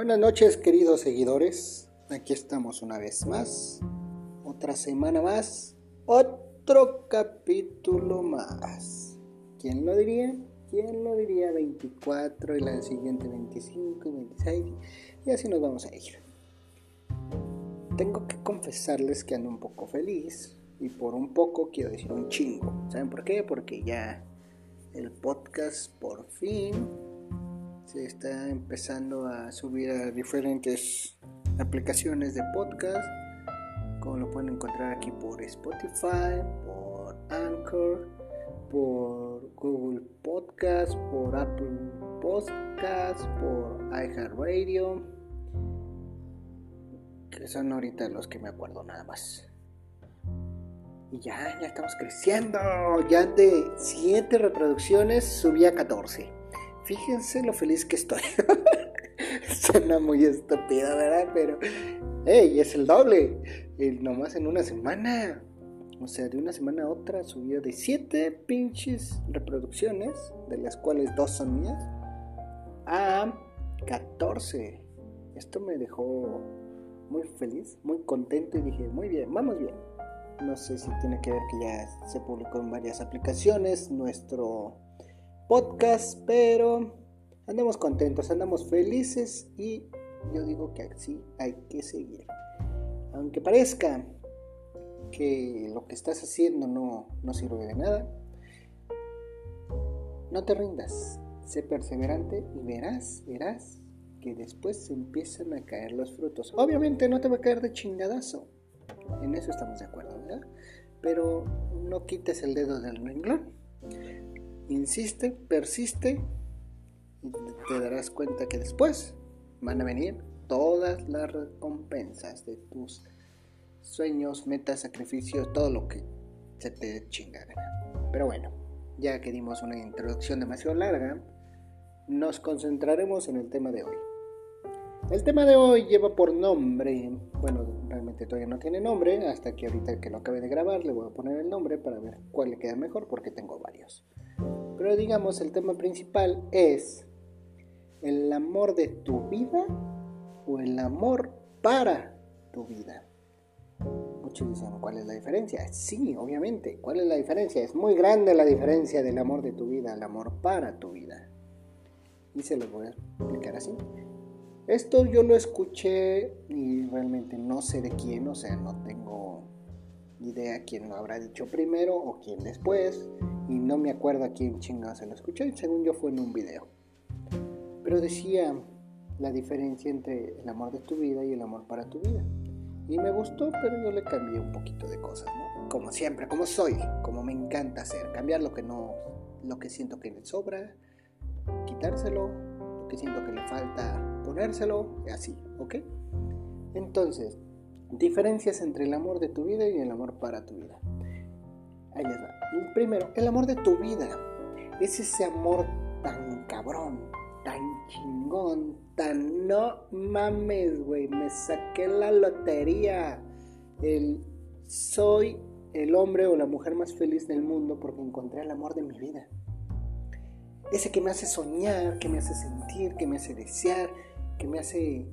Buenas noches queridos seguidores, aquí estamos una vez más, otra semana más, otro capítulo más. ¿Quién lo diría? ¿Quién lo diría? 24 y la siguiente 25 y 26 y así nos vamos a ir. Tengo que confesarles que ando un poco feliz y por un poco quiero decir un chingo. ¿Saben por qué? Porque ya el podcast por fin se está empezando a subir a diferentes aplicaciones de podcast, como lo pueden encontrar aquí por Spotify, por Anchor, por Google Podcast, por Apple Podcast, por iHeartRadio, que son ahorita los que me acuerdo nada más. Y ya, ya estamos creciendo. Ya de 7 reproducciones subí a 14. Fíjense lo feliz que estoy. Suena muy estúpido, ¿verdad? Pero, hey, es el doble. Y nomás en una semana. O sea, de una semana a otra subió de 7 pinches reproducciones, de las cuales dos son mías, a 14. Esto me dejó muy feliz, muy contento y dije, muy bien, vamos bien. No sé si tiene que ver que ya se publicó en varias aplicaciones nuestro podcast, pero andamos contentos, andamos felices y yo digo que así hay que seguir. Aunque parezca que lo que estás haciendo no, no sirve de nada, no te rindas, sé perseverante y verás, verás que después se empiezan a caer los frutos. Obviamente no te va a caer de chingadazo, en eso estamos de acuerdo, ¿verdad? Pero no quites el dedo del renglón insiste, persiste y te darás cuenta que después van a venir todas las recompensas de tus sueños, metas, sacrificios, todo lo que se te chinga Pero bueno, ya que dimos una introducción demasiado larga, nos concentraremos en el tema de hoy. El tema de hoy lleva por nombre, bueno, realmente todavía no tiene nombre, hasta que ahorita que lo acabe de grabar le voy a poner el nombre para ver cuál le queda mejor porque tengo varios. Pero digamos, el tema principal es el amor de tu vida o el amor para tu vida. Muchos dicen, ¿cuál es la diferencia? Sí, obviamente, ¿cuál es la diferencia? Es muy grande la diferencia del amor de tu vida al amor para tu vida. Y se los voy a explicar así. Esto yo lo escuché y realmente no sé de quién, o sea, no tengo idea quién lo habrá dicho primero o quién después y no me acuerdo a quién chingado se lo escuché, según yo fue en un video. Pero decía la diferencia entre el amor de tu vida y el amor para tu vida. Y me gustó, pero yo le cambié un poquito de cosas, ¿no? Como siempre, como soy, como me encanta hacer, cambiar lo que no, lo que siento que le sobra, quitárselo, lo que siento que le falta, ponérselo, y así, ¿ok? Entonces, diferencias entre el amor de tu vida y el amor para tu vida. Ahí les va. Primero, el amor de tu vida. Es ese amor tan cabrón, tan chingón, tan no mames, güey. Me saqué la lotería. El soy el hombre o la mujer más feliz del mundo porque encontré el amor de mi vida. Ese que me hace soñar, que me hace sentir, que me hace desear, que me hace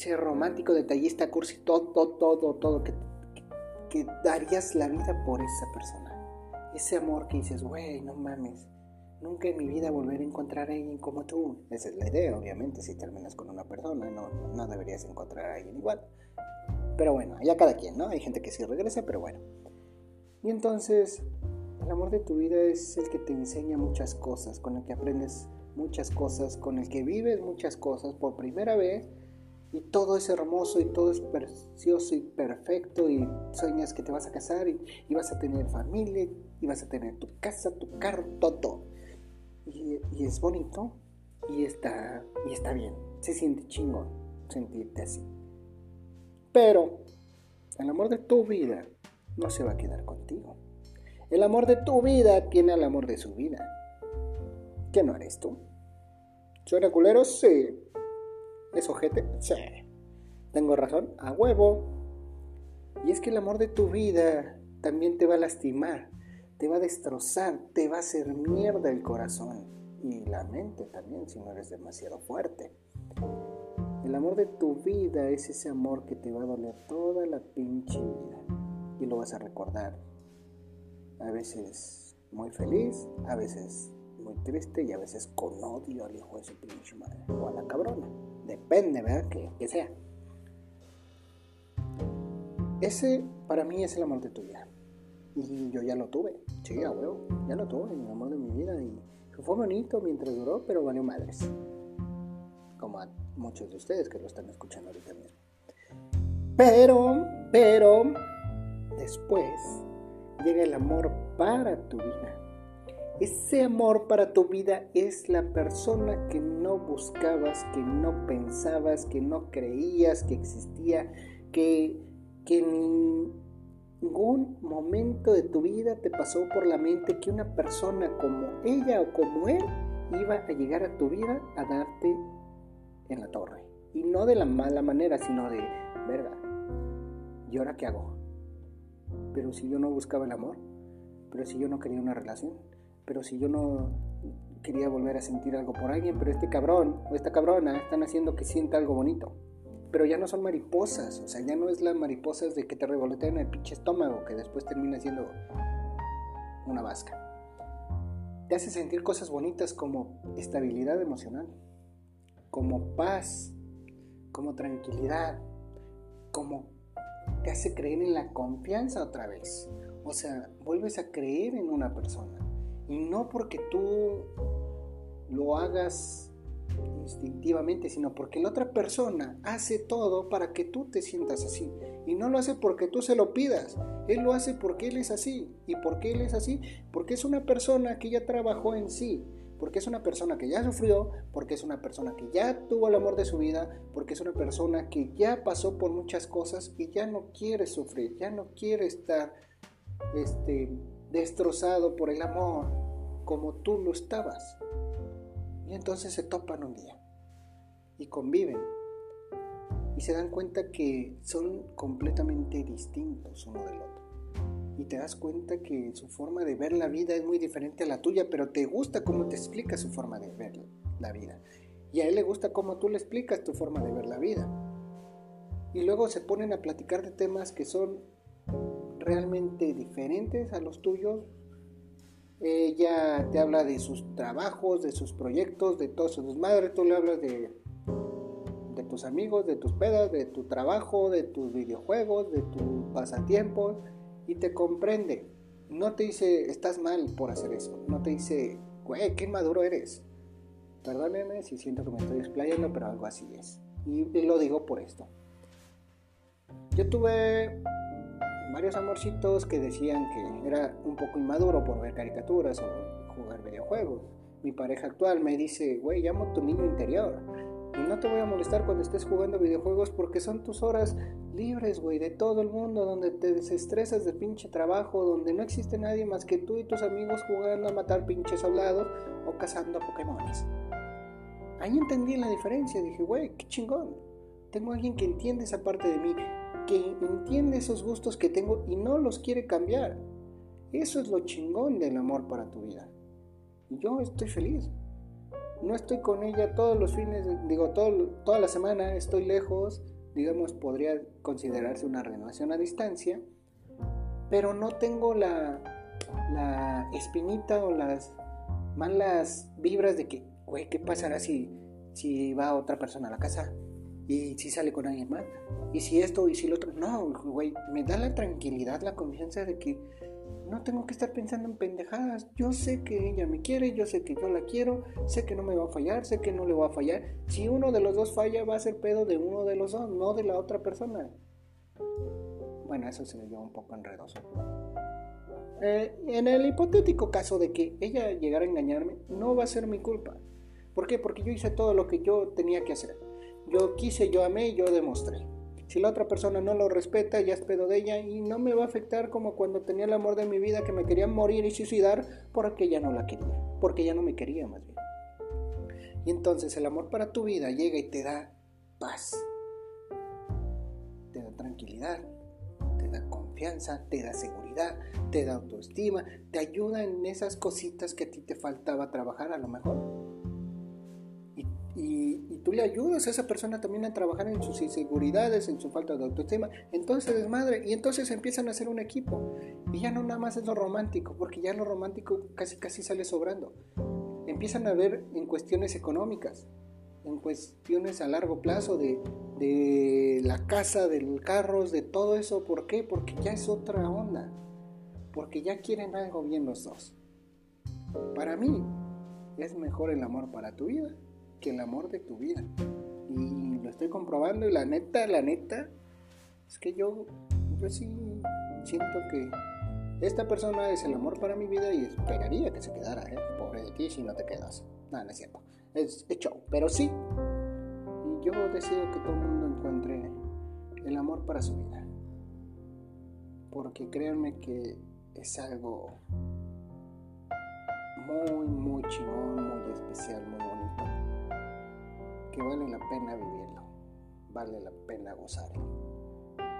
ser romántico, detallista, cursi, todo, todo, todo, todo, que que darías la vida por esa persona. Ese amor que dices, güey, no mames, nunca en mi vida volveré a encontrar a alguien como tú. Esa es la idea, obviamente, si terminas con una persona, no, no deberías encontrar a alguien igual. Pero bueno, ya cada quien, ¿no? Hay gente que sí regresa, pero bueno. Y entonces, el amor de tu vida es el que te enseña muchas cosas, con el que aprendes muchas cosas, con el que vives muchas cosas por primera vez y todo es hermoso y todo es precioso y perfecto y sueñas que te vas a casar y, vas a tener familia y vas a tener tu casa, tu carro, todo. Y, es bonito y está, y está bien. Se siente chingón sentirte así. Pero el amor de tu vida no se va a quedar contigo. El amor de tu vida tiene al amor de su vida. ¿Qué no eres tú? ¿Suena culero? Sí. ¿Es ojete? Sí. ¿Tengo razón? A huevo. Y es que el amor de tu vida también te va a lastimar, te va a destrozar, te va a hacer mierda el corazón y la mente también si no eres demasiado fuerte. El amor de tu vida es ese amor que te va a doler toda la pinche vida. Y lo vas a recordar. A veces muy feliz, a veces muy triste y a veces con odio al hijo de su pinche madre. O a la cabrona. Depende, ¿verdad? Que, que sea. Ese para mí es el amor de tu vida. Y yo ya lo tuve. Sí, a huevo. Ya lo tuve, el amor de mi vida. Y fue bonito mientras duró, pero valió madres. Como a muchos de ustedes que lo están escuchando ahorita mismo. Pero, pero, después llega el amor para tu vida. Ese amor para tu vida es la persona que no buscabas, que no pensabas, que no creías que existía, que, que en ningún momento de tu vida te pasó por la mente que una persona como ella o como él iba a llegar a tu vida a darte en la torre. Y no de la mala manera, sino de, verga, ¿y ahora qué hago? Pero si yo no buscaba el amor, pero si yo no quería una relación, pero si yo no quería volver a sentir algo por alguien, pero este cabrón o esta cabrona están haciendo que sienta algo bonito. Pero ya no son mariposas, o sea, ya no es las mariposas de que te revolotean el pinche estómago, que después termina siendo una vasca. Te hace sentir cosas bonitas como estabilidad emocional, como paz, como tranquilidad, como te hace creer en la confianza otra vez. O sea, vuelves a creer en una persona. Y no porque tú lo hagas instintivamente, sino porque la otra persona hace todo para que tú te sientas así. Y no lo hace porque tú se lo pidas. Él lo hace porque él es así. ¿Y por qué él es así? Porque es una persona que ya trabajó en sí porque es una persona que ya sufrió, porque es una persona que ya tuvo el amor de su vida, porque es una persona que ya pasó por muchas cosas y ya no quiere sufrir, ya no quiere estar este, destrozado por el amor como tú lo estabas. Y entonces se topan un día y conviven y se dan cuenta que son completamente distintos uno del otro y te das cuenta que su forma de ver la vida es muy diferente a la tuya, pero te gusta cómo te explica su forma de ver la vida. Y a él le gusta cómo tú le explicas tu forma de ver la vida. Y luego se ponen a platicar de temas que son realmente diferentes a los tuyos. Ella te habla de sus trabajos, de sus proyectos, de todos sus madres. Tú le hablas de, tus amigos, de tus pedas, de tu trabajo, de tus videojuegos, de tus pasatiempos y te comprende. No te dice, estás mal por hacer eso. No te dice, güey, qué maduro eres. Perdónenme si siento que me estoy explayando, pero algo así es. Y, lo digo por esto. Yo tuve varios amorcitos que decían que era un poco inmaduro por ver caricaturas o jugar videojuegos. Mi pareja actual me dice, güey, llamo tu niño interior. Y no te voy a molestar cuando estés jugando videojuegos porque son tus horas libres, güey, de todo el mundo, donde te desestresas de pinche trabajo, donde no existe nadie más que tú y tus amigos jugando a matar pinches soldados o cazando a Pokémones. Ahí entendí la diferencia, dije, güey, qué chingón. Tengo alguien que entiende esa parte de mí, que entiende esos gustos que tengo y no los quiere cambiar. Eso es lo chingón del amor para tu vida. Y yo estoy feliz no estoy con ella todos los fines, digo, todo, toda la semana estoy lejos, digamos, podría considerarse una renovación a distancia, pero no tengo la, la espinita o las malas vibras de que, güey, ¿qué pasará si, si va otra persona a la casa? Y si sale con alguien más, y si esto, y si lo otro. No, güey, me da la tranquilidad, la confianza de que no tengo que estar pensando en pendejadas. Yo sé que ella me quiere, yo sé que yo la quiero, sé que no me va a fallar, sé que no le va a fallar. Si uno de los dos falla, va a ser pedo de uno de los dos, no de la otra persona. Bueno, eso se me lleva un poco enredoso. Eh, en el hipotético caso de que ella llegara a engañarme, no va a ser mi culpa. ¿Por qué? Porque yo hice todo lo que yo tenía que hacer. Yo quise, yo amé, yo demostré. Si la otra persona no lo respeta, ya es pedo de ella y no me va a afectar como cuando tenía el amor de mi vida que me quería morir y suicidar porque ya no la quería, porque ya no me quería más bien. Y entonces el amor para tu vida llega y te da paz, te da tranquilidad, te da confianza, te da seguridad, te da autoestima, te ayuda en esas cositas que a ti te faltaba trabajar a lo mejor. Y, tú le ayudas a esa persona también a trabajar en sus inseguridades, en su falta de autoestima. Entonces desmadre y entonces empiezan a hacer un equipo. Y ya no nada más es lo romántico, porque ya lo romántico casi casi sale sobrando. Empiezan a ver en cuestiones económicas, en cuestiones a largo plazo de, de la casa, de los carros, de todo eso. ¿Por qué? Porque ya es otra onda. Porque ya quieren algo bien los dos. Para mí es mejor el amor para tu vida que el amor de tu vida. Y lo estoy comprobando y la neta, la neta, es que yo, yo sí siento que esta persona es el amor para mi vida y esperaría que se quedara, ¿eh? Pobre de ti si no te quedas. No, no es cierto. Es, es show, pero sí. Y yo deseo que todo el mundo encuentre el amor para su vida. Porque créanme que es algo muy, muy chingón, muy especial, muy vale la pena vivirlo, vale la pena gozarlo.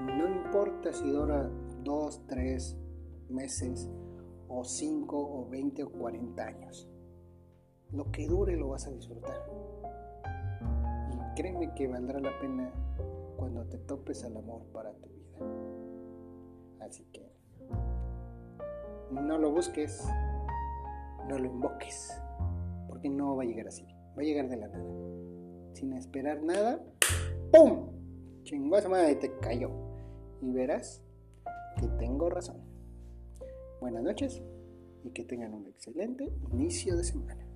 No importa si dura dos, tres meses, o cinco, o veinte, o cuarenta años. Lo que dure lo vas a disfrutar. Y créeme que valdrá la pena cuando te topes al amor para tu vida. Así que no lo busques, no lo invoques, porque no va a llegar así, va a llegar de la nada sin esperar nada, ¡pum! Chingó madre, te cayó. Y verás que tengo razón. Buenas noches y que tengan un excelente inicio de semana.